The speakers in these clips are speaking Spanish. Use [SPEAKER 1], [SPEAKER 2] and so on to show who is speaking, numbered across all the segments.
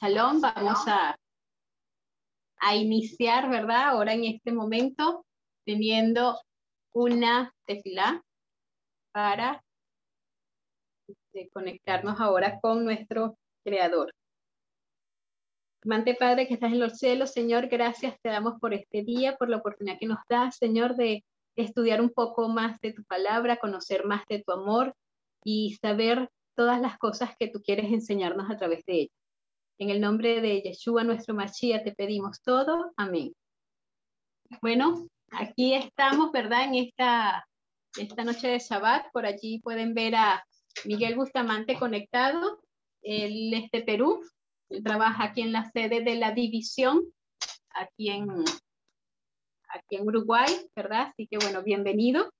[SPEAKER 1] Shalom, vamos a, a iniciar, ¿verdad? Ahora en este momento, teniendo una tefilá para este, conectarnos ahora con nuestro Creador. Mante Padre que estás en los cielos, Señor, gracias te damos por este día, por la oportunidad que nos das, Señor, de estudiar un poco más de tu palabra, conocer más de tu amor y saber todas las cosas que tú quieres enseñarnos a través de ella. En el nombre de Yeshua, nuestro Mashiach, te pedimos todo. Amén. Bueno, aquí estamos, ¿verdad? En esta, esta noche de Shabbat. Por allí pueden ver a Miguel Bustamante conectado. Él es de Perú. Él trabaja aquí en la sede de la división, aquí en, aquí en Uruguay, ¿verdad? Así que bueno, bienvenido.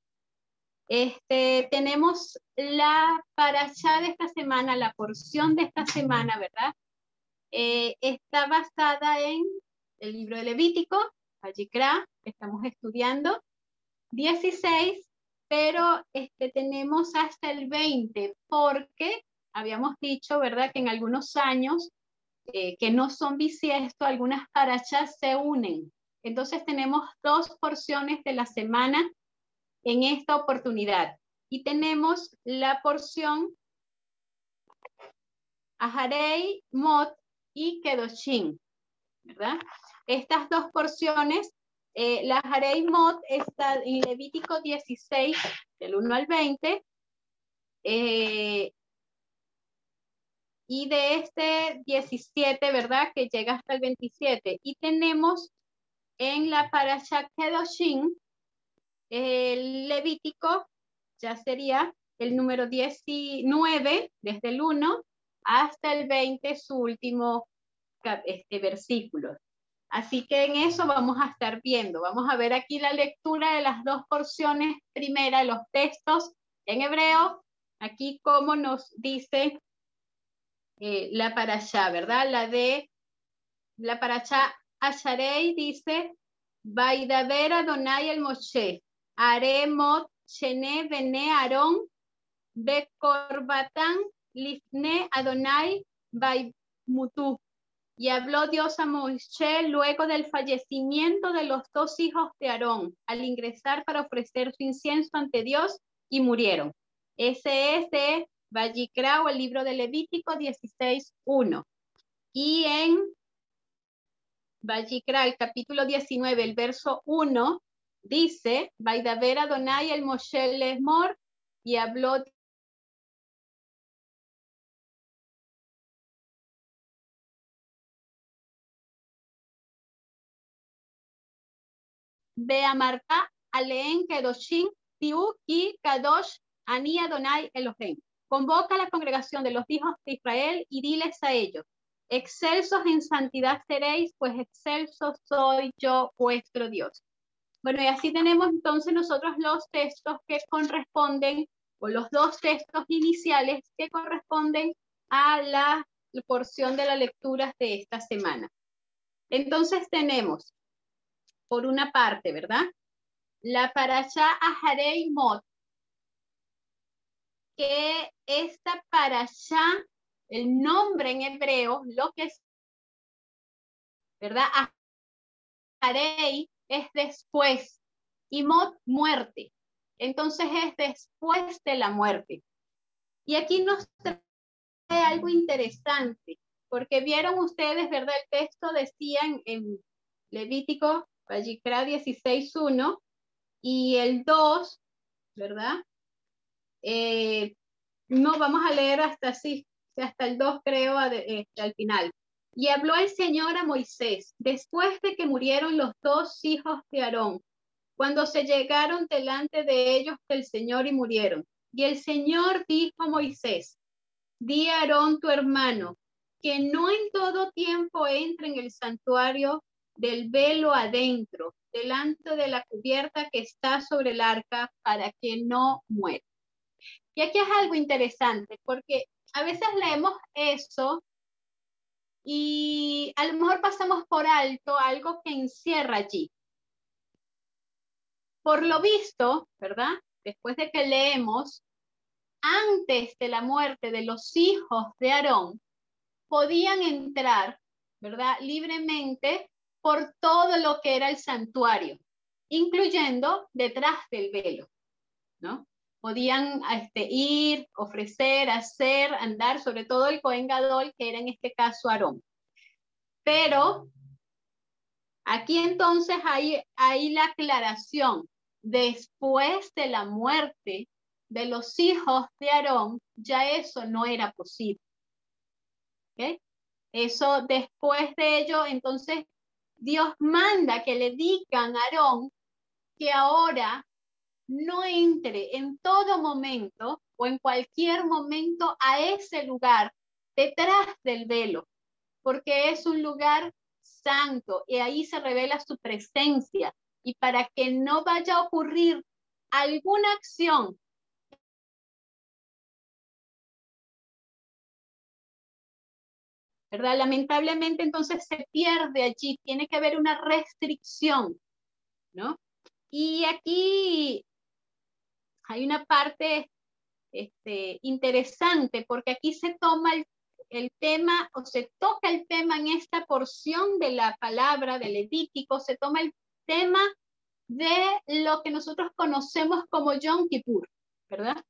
[SPEAKER 1] Este, tenemos la paracha de esta semana, la porción de esta semana, ¿verdad? Eh, está basada en el libro de Levítico, que estamos estudiando, 16, pero este, tenemos hasta el 20, porque habíamos dicho, ¿verdad?, que en algunos años eh, que no son bisiestos, algunas parachas se unen. Entonces tenemos dos porciones de la semana en esta oportunidad. Y tenemos la porción Aharei, Mot y Kedoshin, ¿verdad? Estas dos porciones, eh, la Aharei Mot está en Levítico 16, del 1 al 20, eh, y de este 17, ¿verdad? Que llega hasta el 27. Y tenemos en la Parashat Kedoshin, el Levítico ya sería el número 19, desde el 1 hasta el 20, su último este, versículo. Así que en eso vamos a estar viendo. Vamos a ver aquí la lectura de las dos porciones. Primera, los textos en hebreo. Aquí como nos dice eh, la parasha, ¿verdad? La de la parasha Asharei dice, Vaidaber Adonai el Moshe, Aremot, Shene, Bene, Aarón, Bekorbatán, Lifne, Adonai, Mutu. Y habló Dios a Moisés luego del fallecimiento de los dos hijos de Aarón, al ingresar para ofrecer su incienso ante Dios, y murieron. Ese es de Vallicra o el libro de Levítico 16.1. Y en Vallicra, el capítulo 19, el verso 1, dice, Vaidaber Adonai el Moshe Lesmor, y habló Beamarta Aleen Kedoshim Tiu y Kadosh Ani Adonai Elohim. Convoca a la congregación de los hijos de Israel y diles a ellos, excelsos en santidad seréis, pues excelso soy yo vuestro Dios. Bueno, y así tenemos entonces nosotros los textos que corresponden, o los dos textos iniciales que corresponden a la porción de las lecturas de esta semana. Entonces tenemos, por una parte, ¿verdad? La parasha Aharei Mot, que esta parasha, el nombre en hebreo, lo que es, ¿verdad? Aharei es después y mot, muerte. Entonces es después de la muerte. Y aquí nos trae algo interesante, porque vieron ustedes, ¿verdad? El texto decía en, Levítico, Vayikra 16.1 y el 2, ¿verdad? Eh, no, vamos a leer hasta así, hasta el 2 creo, este, al final. Y habló el Señor a Moisés, después de que murieron los dos hijos de Aarón, cuando se llegaron delante de ellos el Señor y murieron. Y el Señor dijo a Moisés, di a Aarón tu hermano, que no en todo tiempo entre en el santuario del velo adentro, delante de la cubierta que está sobre el arca, para que no muera. Y aquí es algo interesante, porque a veces leemos eso y a lo mejor pasamos por alto algo que encierra allí. Por lo visto, ¿verdad? Después de que leemos, antes de la muerte de los hijos de Aarón, podían entrar, ¿verdad? Libremente por todo lo que era el santuario, incluyendo detrás del velo, ¿no? Podían este, ir, ofrecer, hacer, andar, sobre todo el Cohen Gadol, que era en este caso Aarón. Pero aquí entonces hay, hay la aclaración. Después de la muerte de los hijos de Aarón, ya eso no era posible. Eso después de ello, entonces Dios manda que le digan a Aarón que ahora no entre en todo momento o en cualquier momento a ese lugar detrás del velo, porque es un lugar santo y ahí se revela su presencia. Y para que no vaya a ocurrir alguna acción ¿verdad? Lamentablemente entonces se pierde allí, tiene que haber una restricción, ¿no? Y aquí hay una parte este, interesante porque aquí se toma el, tema o se toca el tema en esta porción de la palabra del Levítico, se toma el tema de lo que nosotros conocemos como Yom Kippur, ¿verdad?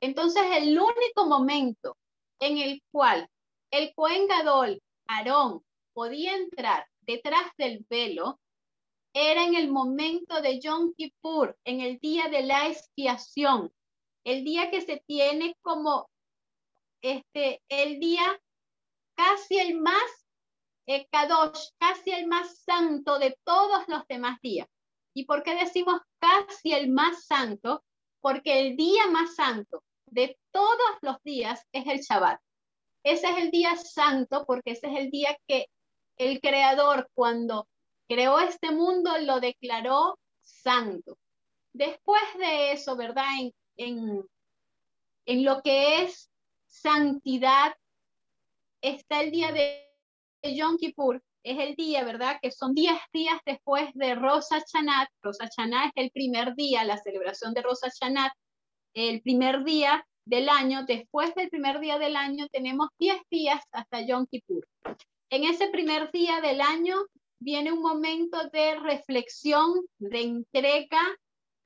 [SPEAKER 1] Entonces, el único momento en el cual el Cohen Gadol, Aarón, podía entrar detrás del velo, era en el momento de Yom Kippur, en el día de la expiación, el día que se tiene como este, el día casi el más eh, Kadosh, casi el más santo de todos los demás días. ¿Y por qué decimos casi el más santo? Porque el día más santo de todos los días es el Shabbat. Ese es el día santo porque ese es el día que el creador cuando creó este mundo lo declaró santo. Después de eso, ¿verdad? En, en, lo que es santidad, está el día de Yom Kippur, es el día, ¿verdad? Que son 10 días después de Rosa Chanat. Rosa Chanat es el primer día, la celebración de Rosa Chanat, el primer día del año, después del primer día del año, tenemos 10 días hasta Yom Kippur. En ese primer día del año viene un momento de reflexión, de entrega,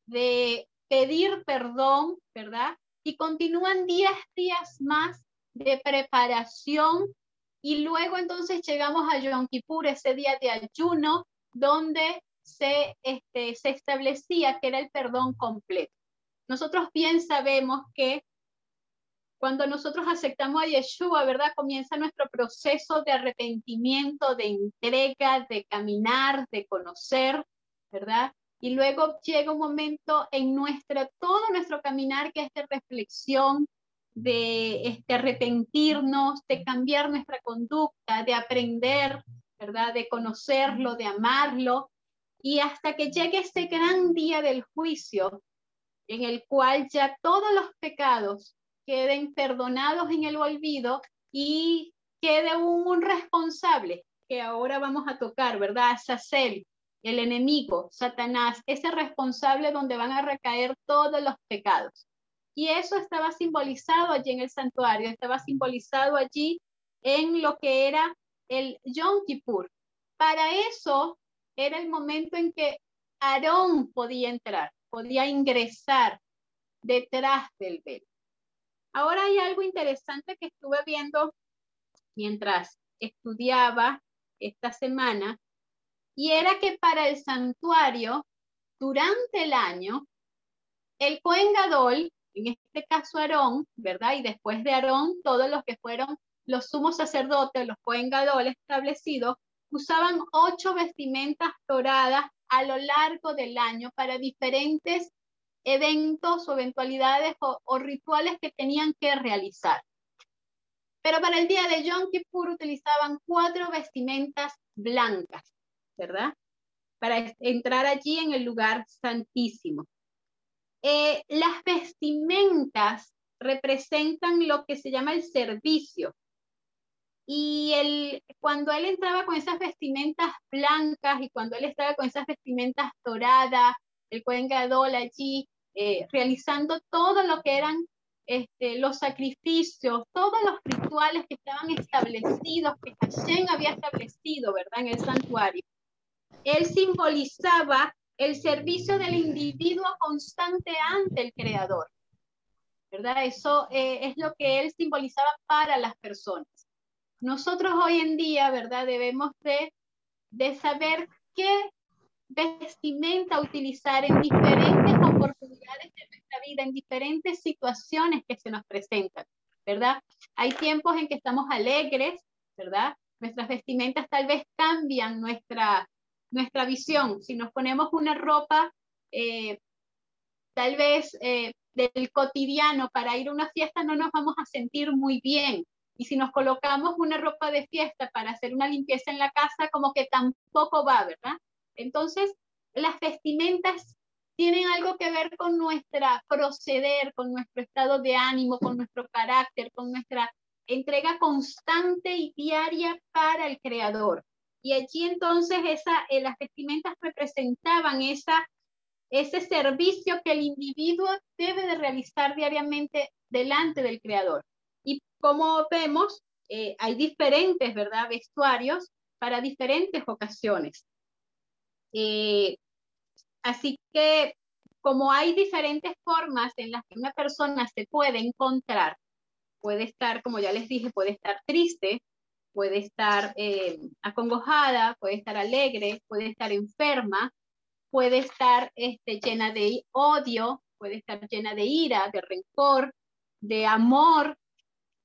[SPEAKER 1] de pedir perdón, ¿verdad? Y continúan 10 días más de preparación y luego entonces llegamos a Yom Kippur, ese día de ayuno, donde se, este, se establecía que era el perdón completo. Nosotros bien sabemos que cuando nosotros aceptamos a Yeshua, ¿verdad? Comienza nuestro proceso de arrepentimiento, de entrega, de caminar, de conocer, ¿verdad? Y luego llega un momento en nuestra, todo nuestro caminar que es de reflexión, de este, arrepentirnos, de cambiar nuestra conducta, de aprender, ¿verdad? De conocerlo, de amarlo. Y hasta que llegue ese gran día del juicio, en el cual ya todos los pecados queden perdonados en el olvido y quede un, responsable que ahora vamos a tocar, ¿verdad? Sacel, el enemigo, Satanás, ese responsable donde van a recaer todos los pecados. Y eso estaba simbolizado allí en el santuario, estaba simbolizado allí en lo que era el Yom Kippur. Para eso era el momento en que Aarón podía entrar, podía ingresar detrás del velo. Ahora hay algo interesante que estuve viendo mientras estudiaba esta semana y era que para el santuario, durante el año, el Cohen Gadol, en este caso Aarón, ¿verdad? Y después de Aarón, todos los que fueron los sumos sacerdotes, los Cohen Gadol establecidos, usaban ocho vestimentas doradas a lo largo del año para diferentes eventos o eventualidades o, rituales que tenían que realizar. Pero para el día de Yom Kippur utilizaban cuatro vestimentas blancas, ¿verdad? Para entrar allí en el lugar santísimo. Eh, las vestimentas representan lo que se llama el servicio. Y él, cuando él entraba con esas vestimentas blancas y cuando él estaba con esas vestimentas doradas, el Cohen Gadol allí, eh, realizando todo lo que eran este, los sacrificios, todos los rituales que estaban establecidos, que Hashem había establecido, ¿verdad? En el santuario. Él simbolizaba el servicio del individuo constante ante el Creador. ¿Verdad? Eso eh, es lo que él simbolizaba para las personas. Nosotros hoy en día, ¿verdad? Debemos de, de saber qué vestimenta utilizar en diferentes oportunidades de nuestra vida, en diferentes situaciones que se nos presentan, ¿verdad? Hay tiempos en que estamos alegres, ¿verdad? Nuestras vestimentas tal vez cambian nuestra, nuestra visión. Si nos ponemos una ropa, eh, tal vez eh, del cotidiano para ir a una fiesta, no nos vamos a sentir muy bien. Y si nos colocamos una ropa de fiesta para hacer una limpieza en la casa, como que tampoco va, ¿verdad? Entonces, las vestimentas tienen algo que ver con nuestra proceder, con nuestro estado de ánimo, con nuestro carácter, con nuestra entrega constante y diaria para el creador. Y allí entonces esa, eh, las vestimentas representaban esa, ese servicio que el individuo debe de realizar diariamente delante del creador. Y como vemos, eh, hay diferentes, vestuarios para diferentes ocasiones. Eh, así que como hay diferentes formas en las que una persona se puede encontrar, puede estar, como ya les dije, puede estar triste, puede estar eh, acongojada, puede estar alegre, puede estar enferma, puede estar este, llena de odio, puede estar llena de ira, de rencor, de amor,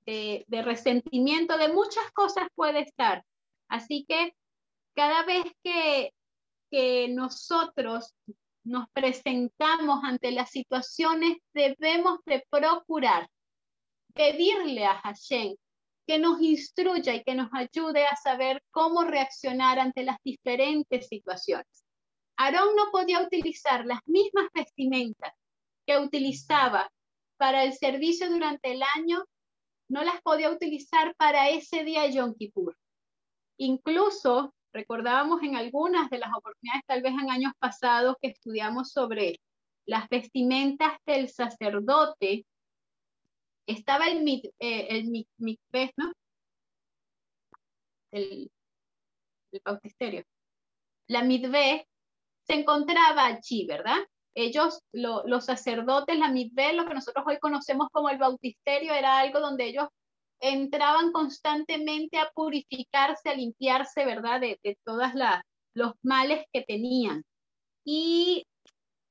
[SPEAKER 1] de, de resentimiento, de muchas cosas puede estar. Así que cada vez que que nosotros nos presentamos ante las situaciones, debemos de procurar pedirle a Hashem que nos instruya y que nos ayude a saber cómo reaccionar ante las diferentes situaciones. Aarón no podía utilizar las mismas vestimentas que utilizaba para el servicio durante el año, no las podía utilizar para ese día Yom Kippur. Incluso Recordábamos en algunas de las oportunidades, tal vez en años pasados, que estudiamos sobre las vestimentas del sacerdote. Estaba el, eh, el ¿no? El, el bautisterio. La mitve se encontraba allí, ¿verdad? Ellos, los sacerdotes, la mitve, lo que nosotros hoy conocemos como el bautisterio, era algo donde ellos entraban constantemente a purificarse, a limpiarse, ¿verdad? De, de todos los males que tenían. Y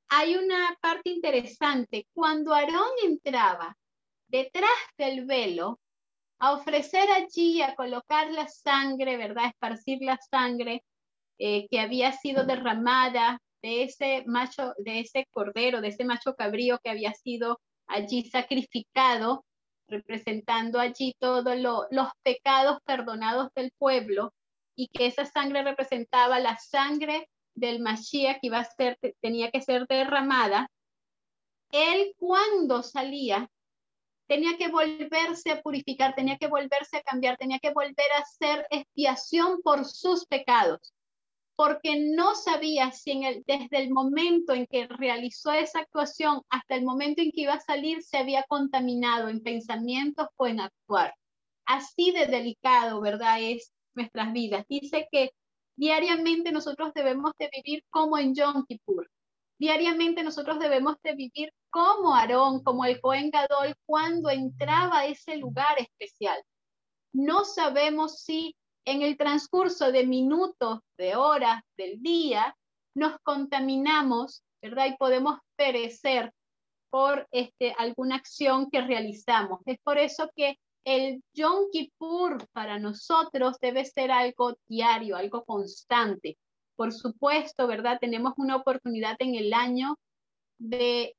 [SPEAKER 1] hay una parte interesante. Cuando Aarón entraba detrás del velo, a ofrecer allí, a colocar la sangre, ¿verdad? Esparcir la sangre eh, que había sido derramada de ese macho, de ese cordero, de ese macho cabrío que había sido allí sacrificado representando allí todos los pecados perdonados del pueblo y que esa sangre representaba la sangre del Mashiach que iba a ser, tenía que ser derramada, él cuando salía tenía que volverse a purificar, tenía que volverse a cambiar, tenía que volver a hacer expiación por sus pecados porque no sabía si desde el momento en que realizó esa actuación hasta el momento en que iba a salir se había contaminado en pensamientos o en actuar. Así de delicado, ¿verdad? Es nuestras vidas. Dice que diariamente nosotros debemos de vivir como en Yom Kippur. Diariamente nosotros debemos de vivir como Aarón, como el Cohen Gadol cuando entraba a ese lugar especial. No sabemos si en el transcurso de minutos, de horas, del día, nos contaminamos, ¿verdad? Y podemos perecer por este, alguna acción que realizamos. Es por eso que el Yom Kippur para nosotros debe ser algo diario, algo constante. Por supuesto, ¿verdad? Tenemos una oportunidad en el año de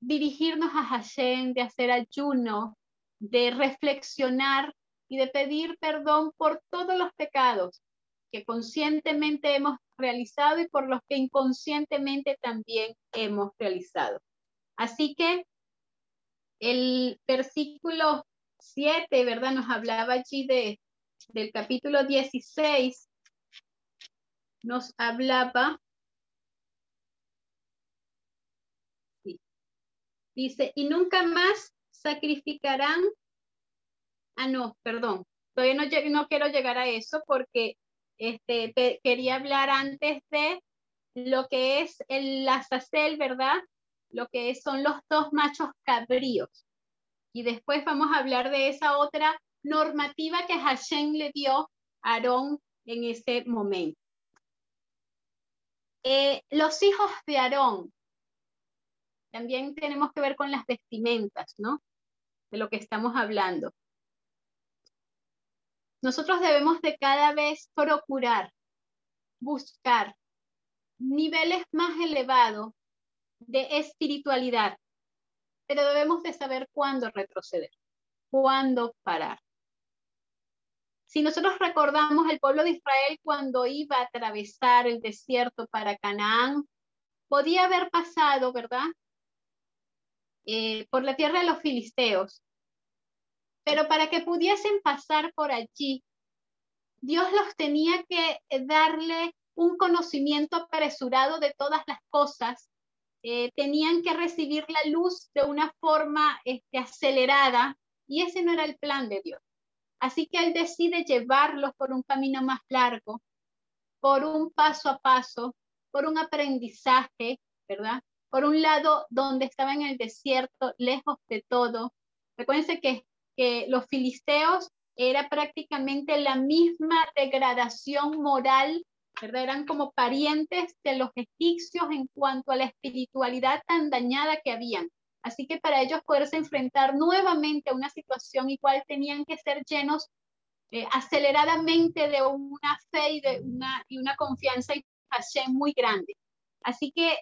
[SPEAKER 1] dirigirnos a Hashem, de hacer ayuno, de reflexionar y de pedir perdón por todos los pecados que conscientemente hemos realizado y por los que inconscientemente también hemos realizado. Así que el versículo 7, ¿verdad? Nos hablaba allí de, del capítulo 16, nos hablaba, dice, y nunca más sacrificarán. Ah, no, perdón. Todavía no, quiero llegar a eso porque este, quería hablar antes de lo que es el azacel, ¿verdad? Lo que son los dos machos cabríos. Y después vamos a hablar de esa otra normativa que Hashem le dio a Aarón en ese momento. Eh, los hijos de Aarón, también tenemos que ver con las vestimentas, ¿no? De lo que estamos hablando. Nosotros debemos de cada vez procurar, buscar niveles más elevados de espiritualidad, pero debemos de saber cuándo retroceder, cuándo parar. Si nosotros recordamos el pueblo de Israel cuando iba a atravesar el desierto para Canaán, podía haber pasado, ¿verdad? Eh, por la tierra de los filisteos. Pero para que pudiesen pasar por allí, Dios los tenía que darle un conocimiento apresurado de todas las cosas. Eh, tenían que recibir la luz de una forma este, acelerada y ese no era el plan de Dios. Así que Él decide llevarlos por un camino más largo, por un paso a paso, por un aprendizaje, ¿verdad? por un lado, donde estaba en el desierto, lejos de todo. Recuérdense que, que los filisteos era prácticamente la misma degradación moral, ¿verdad? Eran como parientes de los egipcios en cuanto a la espiritualidad tan dañada que habían. Así que para ellos poderse enfrentar nuevamente a una situación igual tenían que ser llenos eh, aceleradamente de una fe y de una, y una confianza y pasión muy grande. Así que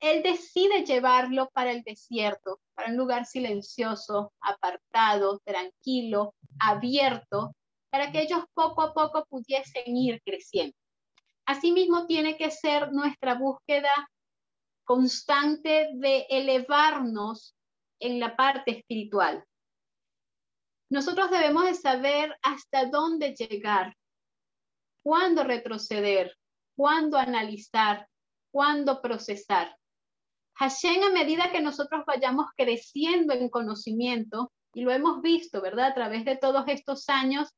[SPEAKER 1] él decide llevarlo para el desierto, para un lugar silencioso, apartado, tranquilo, abierto, para que ellos poco a poco pudiesen ir creciendo. Asimismo, tiene que ser nuestra búsqueda constante de elevarnos en la parte espiritual. Nosotros debemos de saber hasta dónde llegar, cuándo retroceder, cuándo analizar, cuándo procesar. Hashem, a medida que nosotros vayamos creciendo en conocimiento, y lo hemos visto, ¿verdad? A través de todos estos años,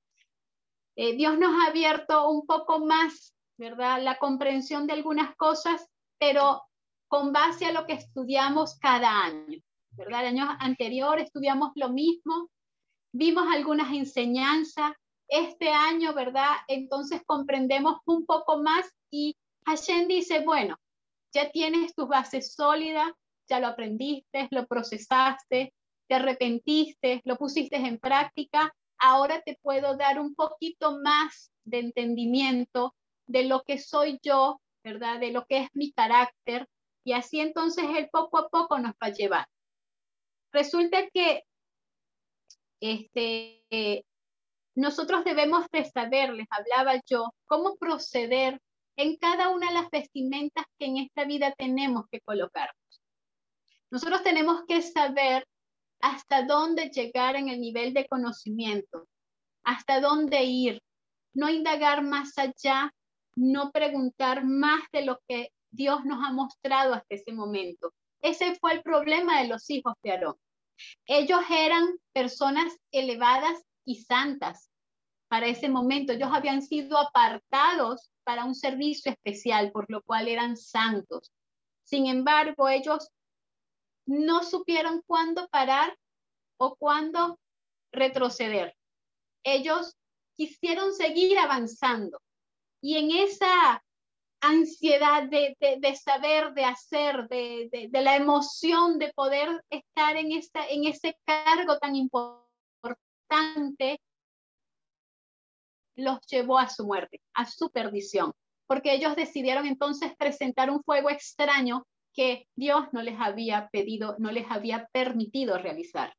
[SPEAKER 1] eh, Dios nos ha abierto un poco más, ¿verdad? La comprensión de algunas cosas, pero con base a lo que estudiamos cada año, ¿verdad? El año anterior estudiamos lo mismo, vimos algunas enseñanzas, este año, ¿verdad? Entonces comprendemos un poco más y Hashem dice, bueno, ya tienes tus bases sólidas, ya lo aprendiste, lo procesaste, te arrepentiste, lo pusiste en práctica, ahora te puedo dar un poquito más de entendimiento de lo que soy yo, ¿verdad? De lo que es mi carácter. Y así entonces él poco a poco nos va a llevar. Resulta que este, nosotros debemos de saber, les hablaba yo, cómo proceder en cada una de las vestimentas que en esta vida tenemos que colocarnos. Nosotros tenemos que saber hasta dónde llegar en el nivel de conocimiento, hasta dónde ir, no indagar más allá, no preguntar más de lo que Dios nos ha mostrado hasta ese momento. Ese fue el problema de los hijos de Aarón. Ellos eran personas elevadas y santas para ese momento. Ellos habían sido apartados para un servicio especial, por lo cual eran santos. Sin embargo, ellos no supieron cuándo parar o cuándo retroceder. Ellos quisieron seguir avanzando y en esa ansiedad de, saber, de hacer, de, la emoción de poder estar en, esta, en ese cargo tan importante, los llevó a su muerte, a su perdición, porque ellos decidieron entonces presentar un fuego extraño que Dios no les había pedido, no les había permitido realizar.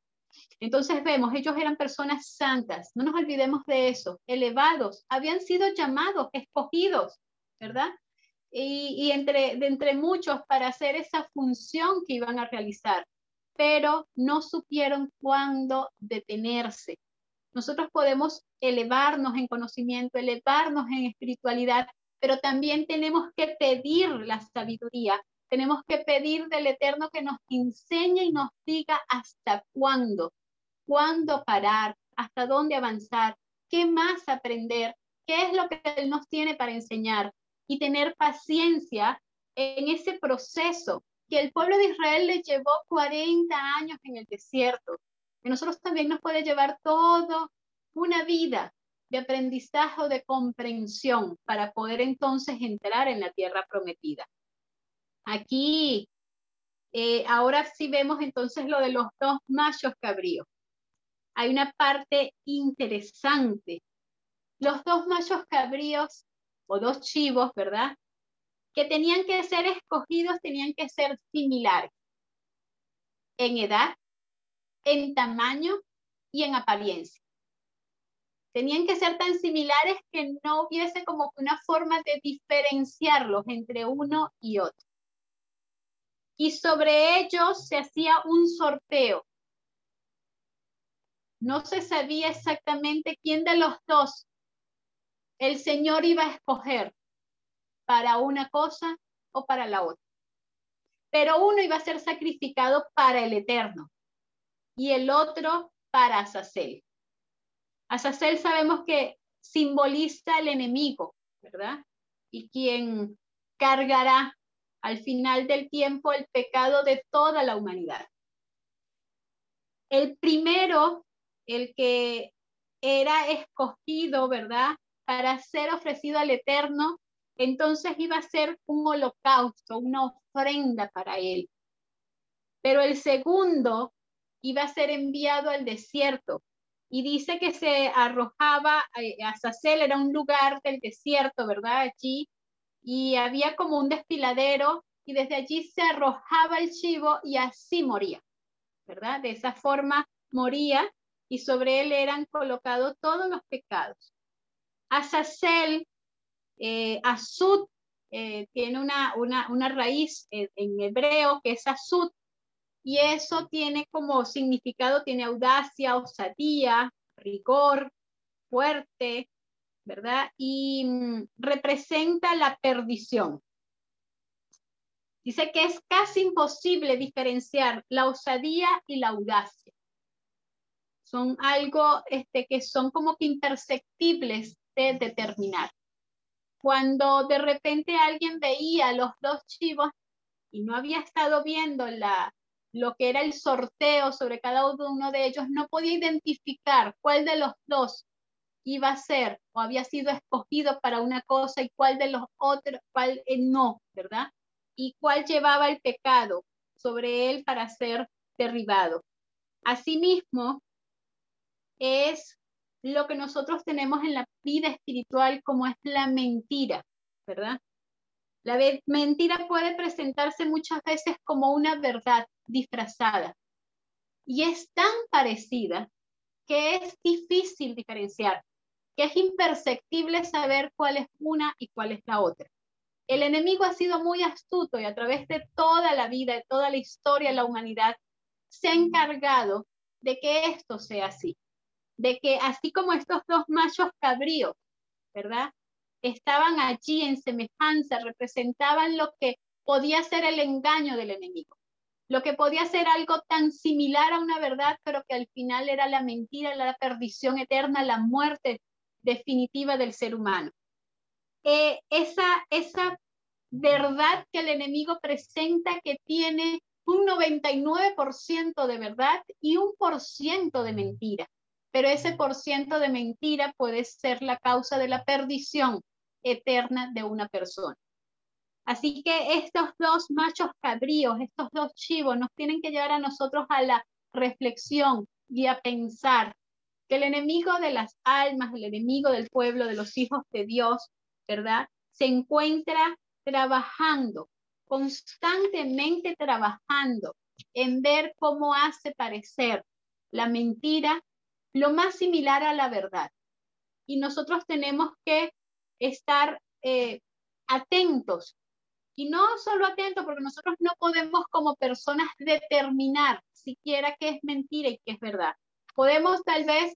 [SPEAKER 1] Entonces vemos, ellos eran personas santas, no nos olvidemos de eso, elevados, habían sido llamados, escogidos, ¿verdad? Y, de entre muchos para hacer esa función que iban a realizar, pero no supieron cuándo detenerse, nosotros podemos elevarnos en conocimiento, elevarnos en espiritualidad, pero también tenemos que pedir la sabiduría tenemos que pedir del Eterno que nos enseñe y nos diga hasta cuándo, cuándo parar, hasta dónde avanzar, qué más aprender, qué es lo que Él nos tiene para enseñar y tener paciencia en ese proceso que el pueblo de Israel le llevó 40 años en el desierto. Y nosotros también nos puede llevar toda una vida de aprendizaje o de comprensión para poder entonces entrar en la tierra prometida. Aquí, eh, ahora sí vemos entonces lo de los dos machos cabríos. Hay una parte interesante. Los dos machos cabríos o dos chivos, ¿verdad? que tenían que ser escogidos, tenían que ser similares en edad, en tamaño y en apariencia. Tenían que ser tan similares que no hubiese como una forma de diferenciarlos entre uno y otro. Y sobre ellos se hacía un sorteo. No se sabía exactamente quién de los dos el Señor iba a escoger para una cosa o para la otra. Pero uno iba a ser sacrificado para el eterno y el otro para Azazel. Azazel sabemos que simboliza el enemigo, ¿verdad? Y quien cargará al final del tiempo el pecado de toda la humanidad. El primero, el que era escogido, ¿verdad? Para ser ofrecido al Eterno, entonces iba a ser un holocausto, una ofrenda para él. Pero el segundo iba a ser enviado al desierto. Y dice que se arrojaba, eh, a Sacel era un lugar del desierto, ¿verdad? Allí. Y había como un desfiladero y desde allí se arrojaba el chivo y así moría, ¿verdad? De esa forma moría y sobre él eran colocados todos los pecados. Azazel eh, Azud eh, tiene una, una, raíz en, hebreo que es Azud, y eso tiene como significado, tiene audacia, osadía, rigor, fuerte, ¿verdad? Y mm, representa la perdición. Dice que es casi imposible diferenciar la osadía y la audacia. Son algo este, que son como que imperceptibles de determinar cuando de repente alguien veía los dos chivos y no había estado viendo la, lo que era el sorteo sobre cada uno de ellos, no podía identificar cuál de los dos iba a ser o había sido escogido para una cosa y cuál de los otros, cuál eh, no, ¿verdad? Y cuál llevaba el pecado sobre él para ser derribado. Asimismo, es lo que nosotros tenemos en la vida espiritual como es la mentira, ¿verdad? La mentira puede presentarse muchas veces como una verdad disfrazada y es tan parecida que es difícil diferenciar, que es imperceptible saber cuál es una y cuál es la otra. El enemigo ha sido muy astuto y a través de toda la vida, de toda la historia de la humanidad, se ha encargado de que esto sea así de que así como estos dos machos cabríos, ¿verdad? Estaban allí en semejanza, representaban lo que podía ser el engaño del enemigo, lo que podía ser algo tan similar a una verdad, pero que al final era la mentira, la perdición eterna, la muerte definitiva del ser humano. Eh, esa, verdad que el enemigo presenta que tiene un 99% de verdad y un por ciento de mentira pero ese por ciento de mentira puede ser la causa de la perdición eterna de una persona. Así que estos dos machos cabríos, estos dos chivos, nos tienen que llevar a nosotros a la reflexión y a pensar que el enemigo de las almas, el enemigo del pueblo, de los hijos de Dios, ¿verdad? Se encuentra trabajando, constantemente trabajando en ver cómo hace parecer la mentira lo más similar a la verdad. Y nosotros tenemos que estar eh, atentos. Y no solo atentos, porque nosotros no podemos como personas determinar siquiera qué es mentira y qué es verdad. Podemos tal vez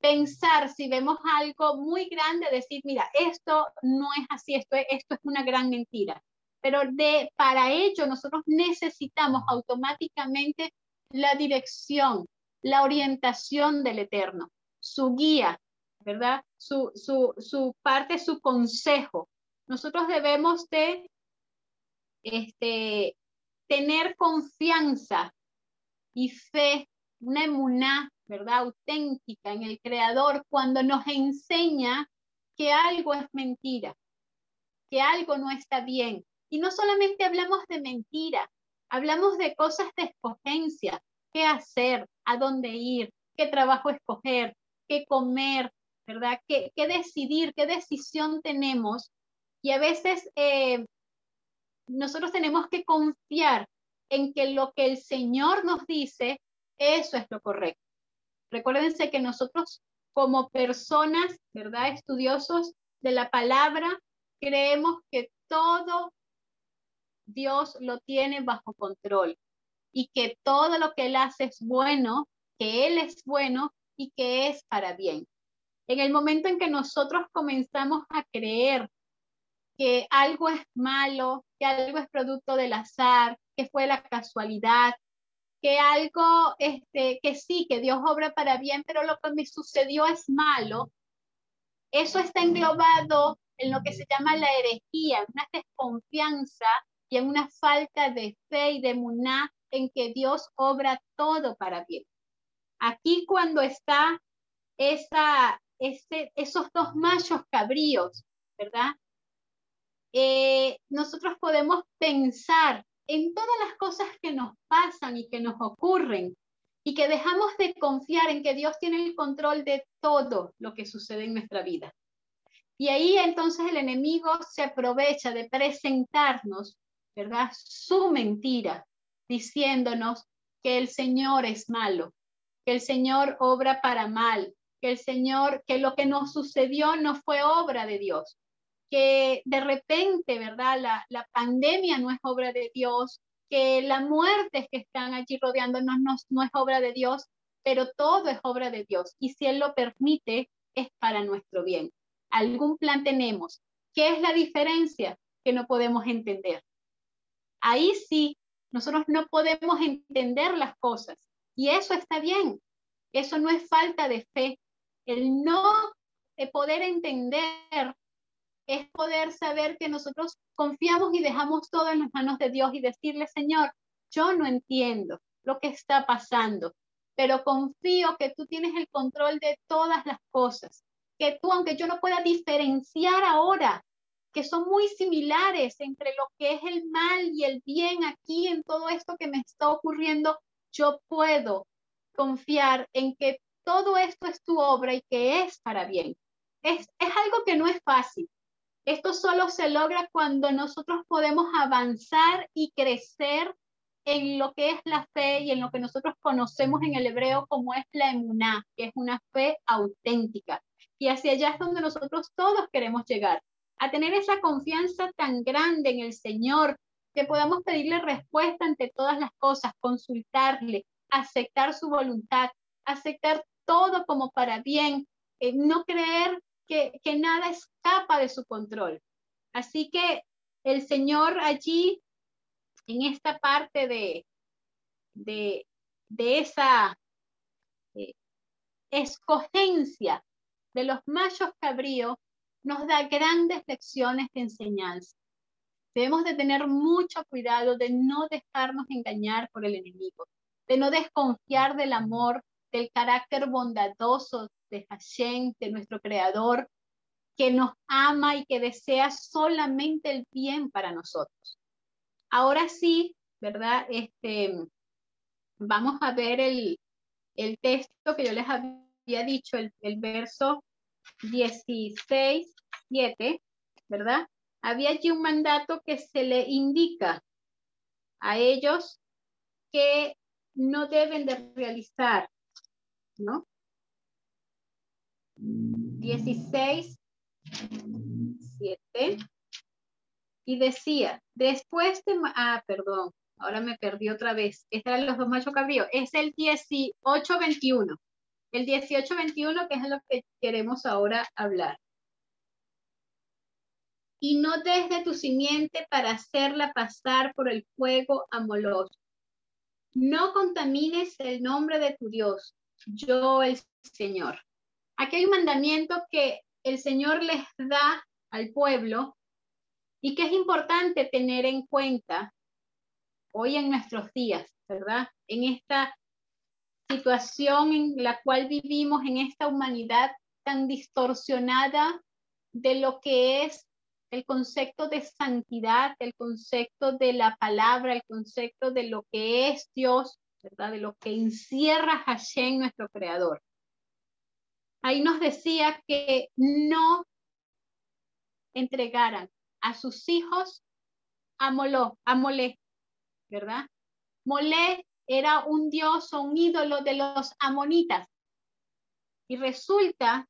[SPEAKER 1] pensar si vemos algo muy grande, decir, mira, esto no es así, esto, esto es una gran mentira. pero de, para ello nosotros necesitamos automáticamente la dirección, la orientación del Eterno, su guía, ¿verdad? Su, su, su parte, su consejo. Nosotros debemos de este, tener confianza y fe, una emuná, ¿verdad? Auténtica en el Creador cuando nos enseña que algo es mentira, que algo no está bien, y no solamente hablamos de mentira, hablamos de cosas de escogencia, qué hacer, a dónde ir, qué trabajo escoger, qué comer, ¿verdad? ¿Qué, qué decidir, qué decisión tenemos? Y a veces eh, nosotros tenemos que confiar en que lo que el Señor nos dice, eso es lo correcto. Recuérdense que nosotros como personas, ¿verdad? Estudiosos de la palabra, creemos que todo Dios lo tiene bajo control y que todo lo que Él hace es bueno, que Él es bueno y que es para bien. En el momento en que nosotros comenzamos a creer que algo es malo, que algo es producto del azar, que fue la casualidad, que algo, este, que sí, que Dios obra para bien, pero lo que me sucedió es malo, eso está englobado en lo que se llama la herejía, una desconfianza y en una falta de fe y de muná en que Dios obra todo para bien. Aquí cuando está esa, ese, esos dos machos cabríos, ¿verdad? Eh, nosotros podemos pensar en todas las cosas que nos pasan y que nos ocurren y que dejamos de confiar en que Dios tiene el control de todo lo que sucede en nuestra vida. Y ahí entonces el enemigo se aprovecha de presentarnos ¿verdad? Su mentira, diciéndonos que el Señor es malo, que el Señor obra para mal, que el Señor, que lo que nos sucedió no fue obra de Dios, que de repente, ¿verdad? La, pandemia no es obra de Dios, que la muerte que están allí rodeándonos no, no es obra de Dios, pero todo es obra de Dios. Y si Él lo permite, es para nuestro bien. Algún plan tenemos. ¿Qué es la diferencia? Que no podemos entender ahí sí, nosotros no podemos entender las cosas. Y eso está bien. Eso no es falta de fe. El no poder entender es poder saber que nosotros confiamos y dejamos todo en las manos de Dios y decirle, Señor, yo no entiendo lo que está pasando, pero confío que tú tienes el control de todas las cosas, que tú, aunque yo no pueda diferenciar ahora que son muy similares entre lo que es el mal y el bien aquí en todo esto que me está ocurriendo, yo puedo confiar en que todo esto es tu obra y que es para bien. Es, es algo que no es fácil. Esto solo se logra cuando nosotros podemos avanzar y crecer en lo que es la fe y en lo que nosotros conocemos en el hebreo como es la emuná, que es una fe auténtica. Y hacia allá es donde nosotros todos queremos llegar a tener esa confianza tan grande en el Señor, que podamos pedirle respuesta ante todas las cosas, consultarle, aceptar su voluntad, aceptar todo como para bien, eh, no creer que, nada escapa de su control. Así que el Señor allí, en esta parte de, de, de esa eh, escogencia de los machos cabríos, nos da grandes lecciones de enseñanza. Debemos de tener mucho cuidado de no dejarnos engañar por el enemigo, de no desconfiar del amor, del carácter bondadoso de Hashem, de nuestro Creador, que nos ama y que desea solamente el bien para nosotros. Ahora sí, ¿verdad? Este, vamos a ver el, el texto que yo les había dicho, el, el verso 16, 7, ¿verdad? Había allí un mandato que se le indica a ellos que no deben de realizar, ¿no? 16, 7. Y decía, después de... Ah, perdón, ahora me perdí otra vez. Estos eran los dos machos cabríos. Es el 18, 21. El 18, 21, que es lo que queremos ahora hablar. y no desde tu simiente para hacerla pasar por el fuego amoroso. No contamines el nombre de tu Dios, yo el Señor. Aquí hay un mandamiento que el Señor les da al pueblo y que es importante tener en cuenta hoy en nuestros días, ¿verdad? En esta situación en la cual vivimos, en esta humanidad tan distorsionada de lo que es el concepto de santidad, el concepto de la palabra, el concepto de lo que es Dios, ¿verdad? De lo que encierra Hashem, nuestro creador. Ahí nos decía que no entregaran a sus hijos a Moló, a Molé, ¿verdad? Molé era un dios o un ídolo de los amonitas. Y resulta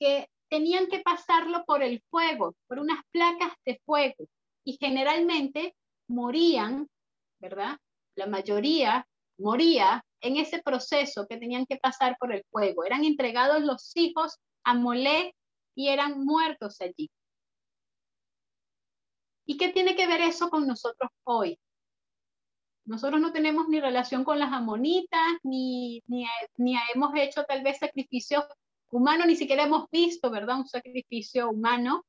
[SPEAKER 1] que tenían que pasarlo por el fuego, por unas placas de fuego. Y generalmente morían, ¿verdad? La mayoría moría en ese proceso que tenían que pasar por el fuego. Eran entregados los hijos a Molé y eran muertos allí. ¿Y qué tiene que ver eso con nosotros hoy? Nosotros no tenemos ni relación con las amonitas, ni, ni, ni hemos hecho tal vez sacrificios humanos, ni siquiera hemos visto, ¿verdad? Un sacrificio humano.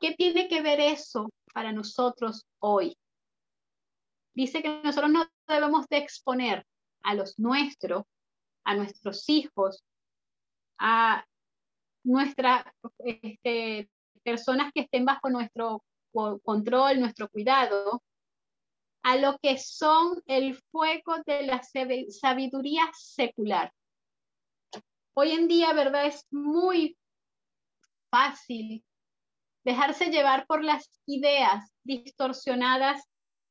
[SPEAKER 1] ¿Qué tiene que ver eso para nosotros hoy? Dice que nosotros no debemos de exponer a los nuestros, a nuestros hijos, a nuestras este, personas que estén bajo nuestro control, nuestro cuidado, a lo que son el fuego de la sabiduría secular. Hoy en día, ¿verdad? Es muy fácil dejarse llevar por las ideas distorsionadas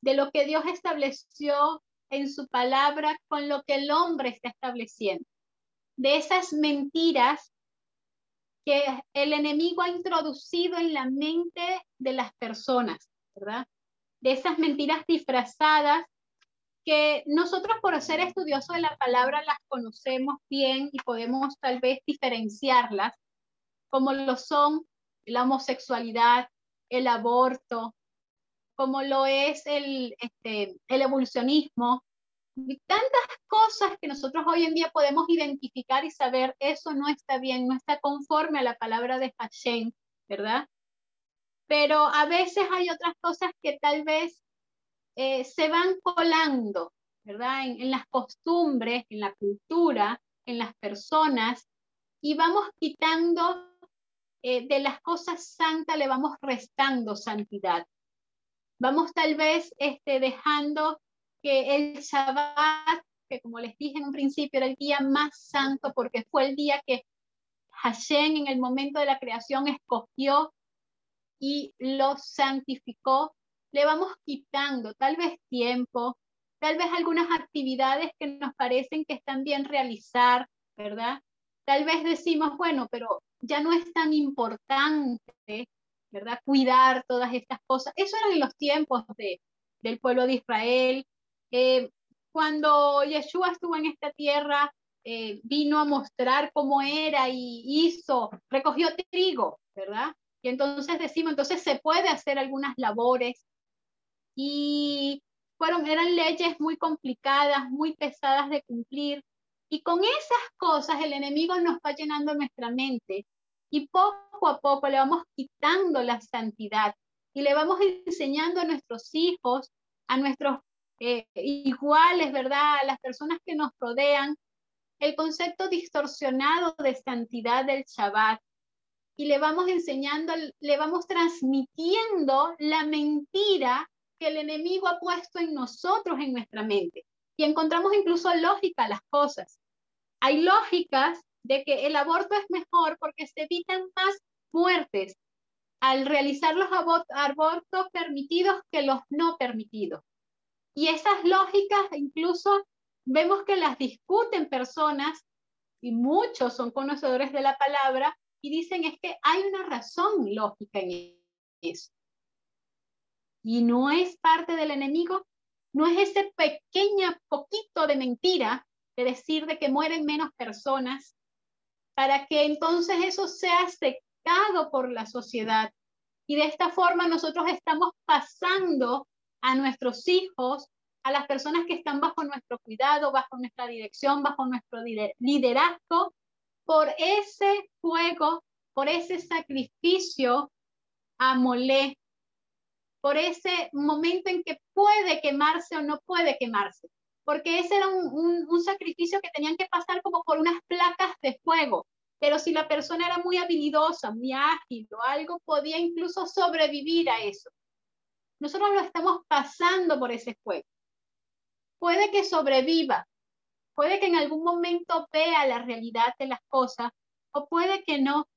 [SPEAKER 1] de lo que Dios estableció en su palabra con lo que el hombre está estableciendo. De esas mentiras que el enemigo ha introducido en la mente de las personas. De esas mentiras disfrazadas que nosotros por ser estudiosos de la palabra las conocemos bien y podemos tal vez diferenciarlas, como lo son la homosexualidad, el aborto, como lo es el, este, el evolucionismo, tantas cosas que nosotros hoy en día podemos identificar y saber, eso no está bien, no está conforme a la palabra de Hashem, ¿verdad? Pero a veces hay otras cosas que tal vez eh, se van colando, ¿verdad? En, las costumbres, en la cultura, en las personas, y vamos quitando eh, de las cosas santas, le vamos restando santidad. Vamos tal vez este, dejando que el Shabbat, que como les dije en un principio era el día más santo porque fue el día que Hashem en el momento de la creación escogió y lo santificó, le vamos quitando tal vez tiempo, tal vez algunas actividades que nos parecen que están bien realizar, ¿verdad? Tal vez decimos, bueno, pero ya no es tan importante, ¿verdad? Cuidar todas estas cosas. Eso eran los tiempos de, del pueblo de Israel. Eh, cuando Yeshua estuvo en esta tierra, eh, vino a mostrar cómo era y hizo, recogió trigo, ¿verdad? Y entonces decimos, entonces se puede hacer algunas labores y fueron, eran leyes muy complicadas, muy pesadas de cumplir. Y con esas cosas el enemigo nos va llenando nuestra mente y poco a poco le vamos quitando la santidad y le vamos enseñando a nuestros hijos, a nuestros eh, iguales, ¿verdad? A las personas que nos rodean, el concepto distorsionado de santidad del Shabbat. Y le vamos enseñando, le vamos transmitiendo la mentira que el enemigo ha puesto en nosotros, en nuestra mente. Y encontramos incluso lógica a las cosas. Hay lógicas de que el aborto es mejor porque se evitan más muertes al realizar los abortos permitidos que los no permitidos. Y esas lógicas incluso vemos que las discuten personas y muchos son conocedores de la palabra y dicen es que hay una razón lógica en eso y no es parte del enemigo, no es ese pequeño poquito de mentira de decir de que mueren menos personas para que entonces eso sea aceptado por la sociedad. Y de esta forma nosotros estamos pasando a nuestros hijos, a las personas que están bajo nuestro cuidado, bajo nuestra dirección, bajo nuestro liderazgo, por ese fuego, por ese sacrificio a Molé, por ese momento en que puede quemarse o no puede quemarse, porque ese era un, un, sacrificio que tenían que pasar como por unas placas de fuego, pero si la persona era muy habilidosa, muy ágil o algo, podía incluso sobrevivir a eso. Nosotros lo estamos pasando por ese fuego. Puede que sobreviva, puede que en algún momento vea la realidad de las cosas, o puede que no,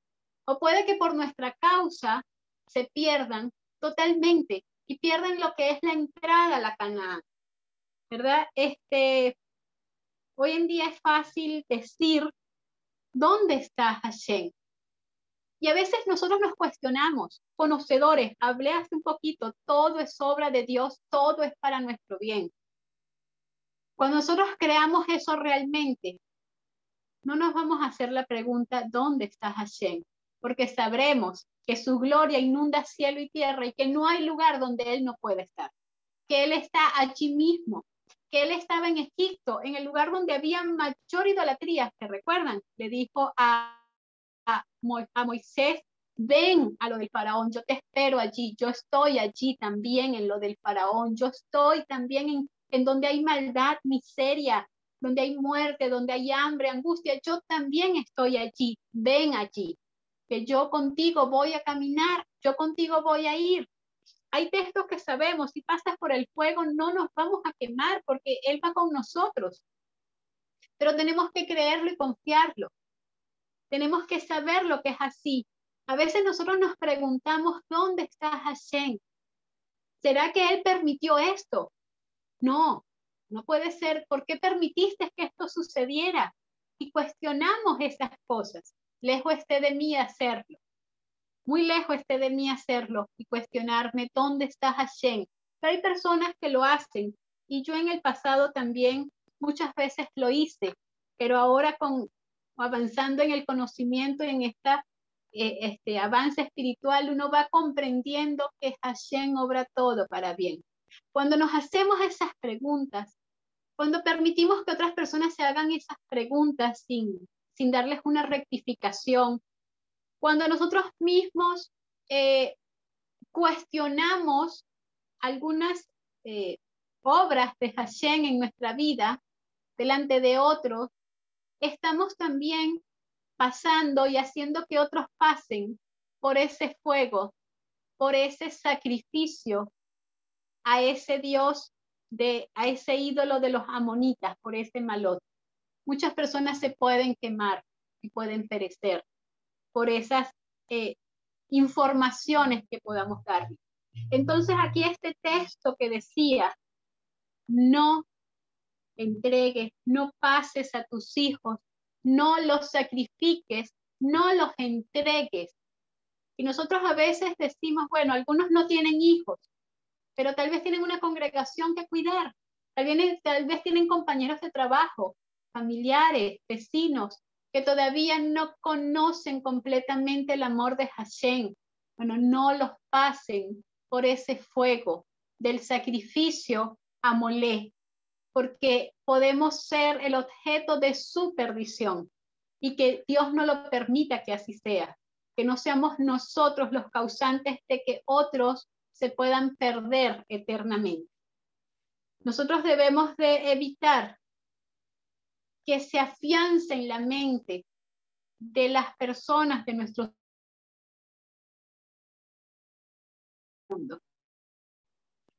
[SPEAKER 1] o puede que por nuestra causa se pierdan totalmente y pierden lo que es la entrada a la Canaán. ¿Verdad? Este, hoy en día es fácil decir, ¿dónde está Hashem? Y a veces nosotros nos cuestionamos, conocedores, hablé hace un poquito, todo es obra de Dios, todo es para nuestro bien. Cuando nosotros creamos eso realmente, no nos vamos a hacer la pregunta, ¿dónde está Hashem? Porque sabremos que su gloria inunda cielo y tierra y que no hay lugar donde Él no puede estar, que Él está allí mismo, que Él estaba en Egipto, en el lugar donde había mayor idolatría, ¿se recuerdan? Le dijo a, a, a Moisés, ven a lo del faraón, yo te espero allí, yo estoy allí también en lo del faraón, yo estoy también en, en donde hay maldad, miseria, donde hay muerte, donde hay hambre, angustia, yo también estoy allí, ven allí que yo contigo voy a caminar, yo contigo voy a ir. Hay textos que sabemos, si pasas por el fuego no nos vamos a quemar porque Él va con nosotros. Pero tenemos que creerlo y confiarlo. Tenemos que saber lo que es así. A veces nosotros nos preguntamos, ¿dónde está Hashem? ¿Será que Él permitió esto? No, no puede ser. ¿Por qué permitiste que esto sucediera? Y cuestionamos esas cosas lejos de mí hacerlo. Muy lejos esté de mí hacerlo y cuestionarme dónde está Hashem. Pero hay personas que lo hacen y yo en el pasado también muchas veces lo hice, pero ahora con avanzando en el conocimiento y en esta eh, este avance espiritual uno va comprendiendo que Hashem obra todo para bien. Cuando nos hacemos esas preguntas, cuando permitimos que otras personas se hagan esas preguntas sin sin darles una rectificación. Cuando nosotros mismos eh, cuestionamos algunas eh, obras de Hashem en nuestra vida delante de otros, estamos también pasando y haciendo que otros pasen por ese fuego, por ese sacrificio a ese Dios, de, a ese ídolo de los amonitas, por ese malot. Muchas personas se pueden quemar y pueden perecer por esas eh, informaciones que podamos dar. Entonces aquí este texto que decía, no entregues, no pases a tus hijos, no los sacrifiques, no los entregues. Y nosotros a veces decimos, bueno, algunos no tienen hijos, pero tal vez tienen una congregación que cuidar, tal vez tienen compañeros de trabajo, familiares, vecinos, que todavía no conocen completamente el amor de Hashem. Bueno, no los pasen por ese fuego del sacrificio a Molé, porque podemos ser el objeto de su perdición y que Dios no lo permita que así sea, que no seamos nosotros los causantes de que otros se puedan perder eternamente. Nosotros debemos de evitar que se afiance en la mente de las personas de nuestro mundo.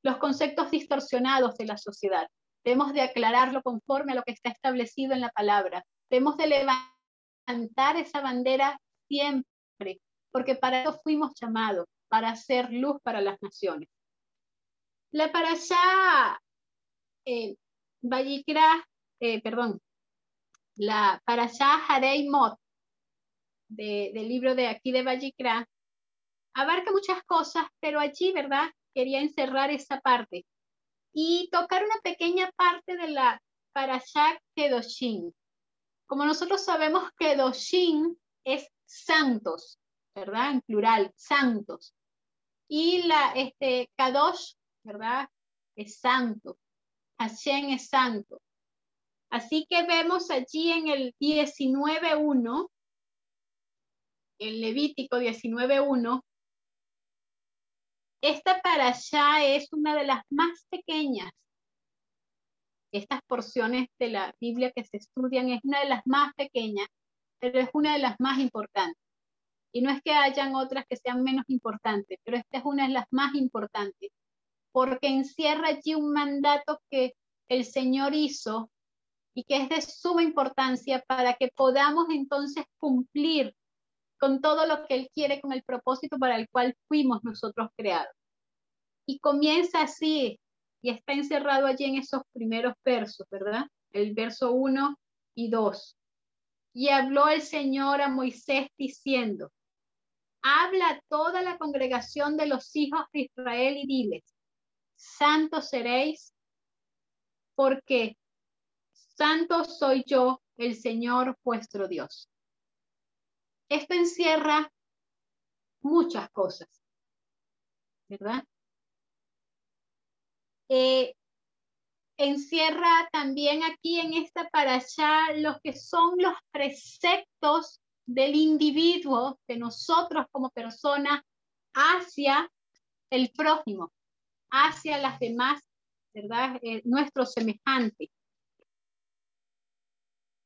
[SPEAKER 1] Los conceptos distorsionados de la sociedad. Debemos de aclararlo conforme a lo que está establecido en la palabra. Debemos de levantar esa bandera siempre, porque para eso fuimos llamados, para hacer luz para las naciones. La para allá, eh, eh, perdón, la Parashah Harei Mot, del libro de aquí de Vallicra, abarca muchas cosas, pero allí, ¿verdad? Quería encerrar esa parte y tocar una pequeña parte de la Parashah Kedoshim. Como nosotros sabemos, Kedoshim es santos, ¿verdad? En plural, santos. Y la este, Kadosh, ¿verdad? Es santo. Hashem es santo. Así que vemos allí en el 19.1, el Levítico 19.1, esta para allá es una de las más pequeñas. Estas porciones de la Biblia que se estudian es una de las más pequeñas, pero es una de las más importantes. Y no es que hayan otras que sean menos importantes, pero esta es una de las más importantes, porque encierra allí un mandato que el Señor hizo y que es de suma importancia para que podamos entonces cumplir con todo lo que Él quiere, con el propósito para el cual fuimos nosotros creados. Y comienza así, y está encerrado allí en esos primeros versos, ¿verdad? El verso 1 y 2. Y habló el Señor a Moisés diciendo, habla a toda la congregación de los hijos de Israel y diles, santos seréis, porque santo soy yo, el Señor vuestro Dios. Esto encierra muchas cosas, ¿verdad? Eh, encierra también aquí en esta para allá lo que son los preceptos del individuo, de nosotros como personas, hacia el prójimo, hacia las demás, ¿verdad? Eh, nuestros semejantes.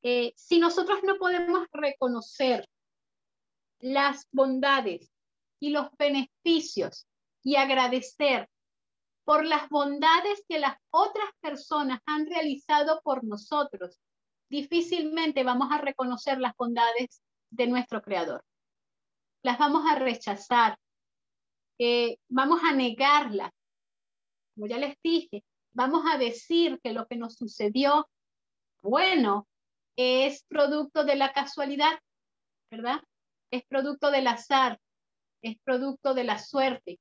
[SPEAKER 1] Eh, si nosotros no podemos reconocer las bondades y los beneficios y agradecer por las bondades que las otras personas han realizado por nosotros, difícilmente vamos a reconocer las bondades de nuestro Creador. Las vamos a rechazar, eh, vamos a negarlas. Como ya les dije, vamos a decir que lo que nos sucedió, bueno, es producto de la casualidad, ¿verdad? Es producto del azar, es producto de la suerte.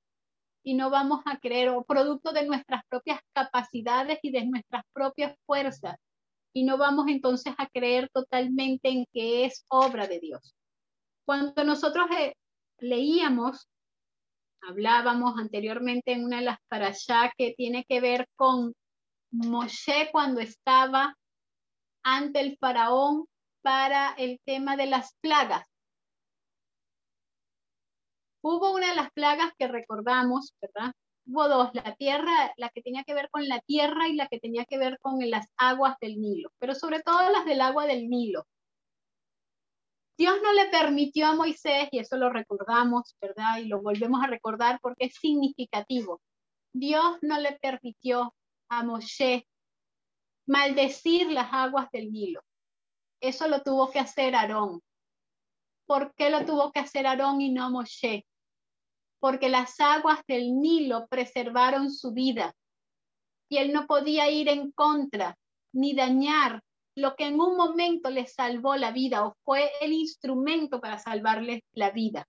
[SPEAKER 1] Y no vamos a creer, o producto de nuestras propias capacidades y de nuestras propias fuerzas. Y no vamos entonces a creer totalmente en que es obra de Dios. Cuando nosotros eh, leíamos, hablábamos anteriormente en una de las para allá que tiene que ver con Moshe cuando estaba ante el faraón para el tema de las plagas. Hubo una de las plagas que recordamos, ¿verdad? Hubo dos, la tierra, la que tenía que ver con la tierra y la que tenía que ver con las aguas del Nilo, pero sobre todo las del agua del Nilo. Dios no le permitió a Moisés, y eso lo recordamos, ¿verdad? Y lo volvemos a recordar porque es significativo. Dios no le permitió a Moshe maldecir las aguas del Nilo. Eso lo tuvo que hacer Aarón. ¿Por qué lo tuvo que hacer Aarón y no Moshe? Porque las aguas del Nilo preservaron su vida y él no podía ir en contra ni dañar lo que en un momento le salvó la vida o fue el instrumento para salvarle la vida.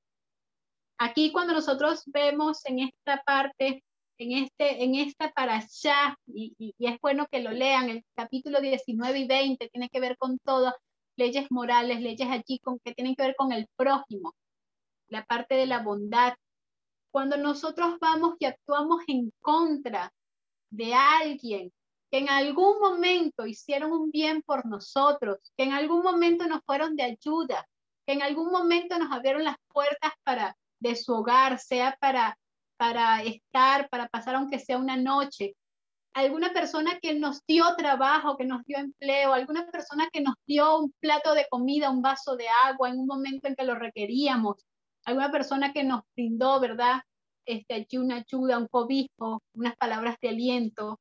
[SPEAKER 1] Aquí cuando nosotros vemos en esta parte en, este, en esta para allá, y, y, es bueno que lo lean, el capítulo 19 y 20 tiene que ver con todas leyes morales, leyes allí con, que tienen que ver con el prójimo, la parte de la bondad. Cuando nosotros vamos y actuamos en contra de alguien que en algún momento hicieron un bien por nosotros, que en algún momento nos fueron de ayuda, que en algún momento nos abrieron las puertas para de su hogar, sea para para estar, para pasar aunque sea una noche. Alguna persona que nos dio trabajo, que nos dio empleo, alguna persona que nos dio un plato de comida, un vaso de agua en un momento en que lo requeríamos, alguna persona que nos brindó, ¿verdad? Este, una ayuda, un cobijo, unas palabras de aliento.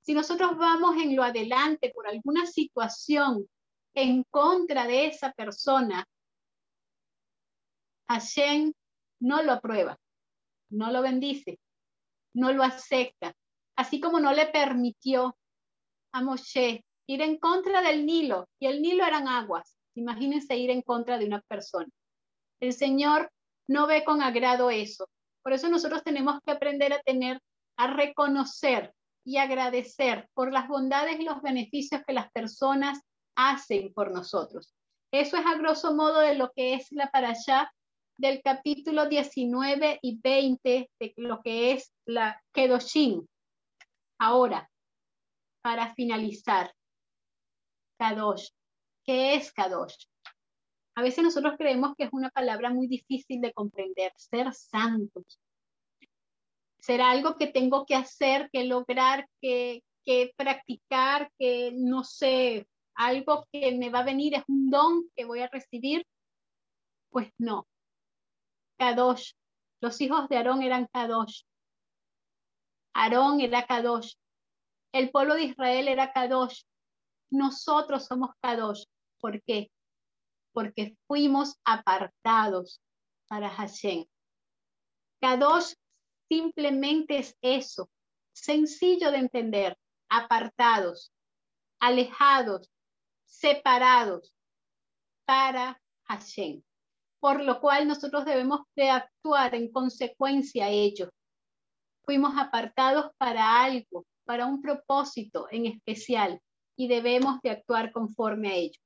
[SPEAKER 1] Si nosotros vamos en lo adelante por alguna situación en contra de esa persona, Hashem no lo aprueba no lo bendice, no lo acepta, así como no le permitió a Moshe ir en contra del Nilo, y el Nilo eran aguas. Imagínense ir en contra de una persona. El Señor no ve con agrado eso. Por eso nosotros tenemos que aprender a tener, a reconocer y agradecer por las bondades y los beneficios que las personas hacen por nosotros. Eso es a grosso modo de lo que es la para allá del capítulo 19 y 20 de lo que es la Kedoshim. Ahora, para finalizar, Kadosh. ¿Qué es Kadosh? A veces nosotros creemos que es una palabra muy difícil de comprender, ser santos. Será algo que tengo que hacer, que lograr, que, que practicar, que no sé, algo que me va a venir, es un don que voy a recibir. Pues no. Kadosh. Los hijos de Aarón eran Kadosh. Aarón era Kadosh. El pueblo de Israel era Kadosh. Nosotros somos Kadosh. ¿Por qué? Porque fuimos apartados para Hashem. Kadosh simplemente es eso, sencillo de entender, apartados, alejados, separados para Hashem. Por lo cual nosotros debemos de actuar en consecuencia a ello. Fuimos apartados para algo, para un propósito en especial y debemos de actuar conforme a ello.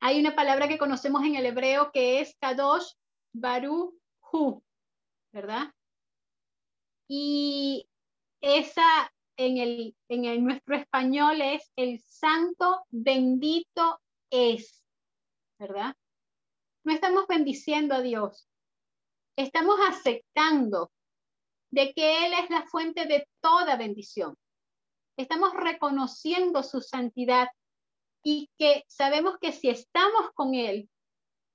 [SPEAKER 1] Hay una palabra que conocemos en el hebreo que es Kadosh Baru Hu, ¿verdad? Y esa en, el, en nuestro español es el santo bendito es, ¿verdad? No estamos bendiciendo a Dios, estamos aceptando de que Él es la fuente de toda bendición estamos reconociendo su santidad y que sabemos que si estamos con Él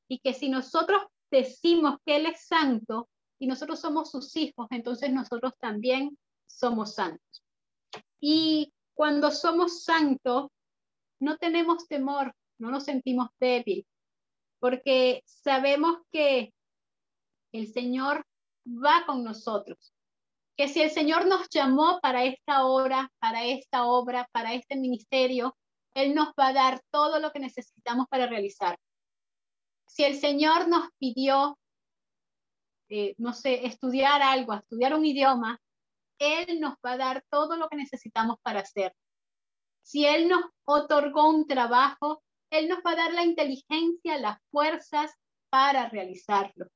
[SPEAKER 1] y que si nosotros decimos que Él es santo y nosotros somos sus hijos, entonces nosotros también somos santos. Y cuando somos santos, no tenemos temor, no nos sentimos débil, porque sabemos que el Señor va con nosotros que si el Señor nos llamó para esta hora, para esta obra, para este ministerio, Él nos va a dar todo lo que necesitamos para realizar. Si el Señor nos pidió, eh, no sé, estudiar algo, estudiar un idioma, Él nos va a dar todo lo que necesitamos para hacer. Si Él nos otorgó un trabajo, Él nos va a dar la inteligencia, las fuerzas para realizarlo.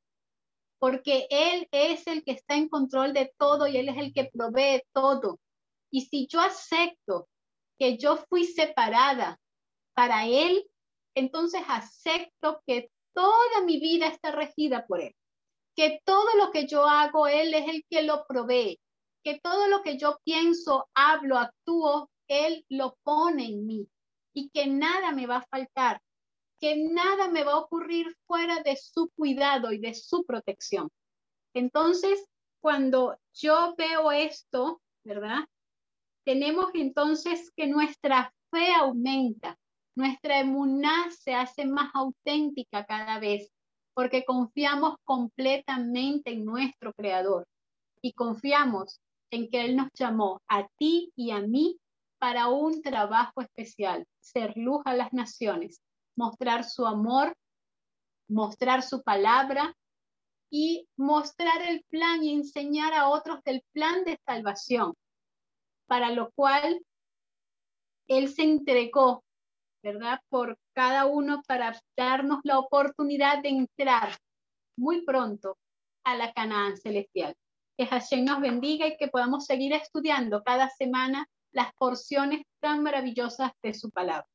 [SPEAKER 1] Porque Él es el que está en control de todo y Él es el que provee todo. Y si yo acepto que yo fui separada para Él, entonces acepto que toda mi vida está regida por Él, que todo lo que yo hago, Él es el que lo provee, que todo lo que yo pienso, hablo, actúo, Él lo pone en mí y que nada me va a faltar que nada me va a ocurrir fuera de su cuidado y de su protección. Entonces, cuando yo veo esto, ¿verdad? Tenemos entonces que nuestra fe aumenta, nuestra emuná se hace más auténtica cada vez, porque confiamos completamente en nuestro Creador y confiamos en que Él nos llamó a ti y a mí para un trabajo especial, ser luz a las naciones mostrar su amor, mostrar su palabra y mostrar el plan y enseñar a otros del plan de salvación, para lo cual Él se entregó, ¿verdad? Por cada uno para darnos la oportunidad de entrar muy pronto a la Canaán celestial. Que Hashem nos bendiga y que podamos seguir estudiando cada semana las porciones tan maravillosas de su palabra.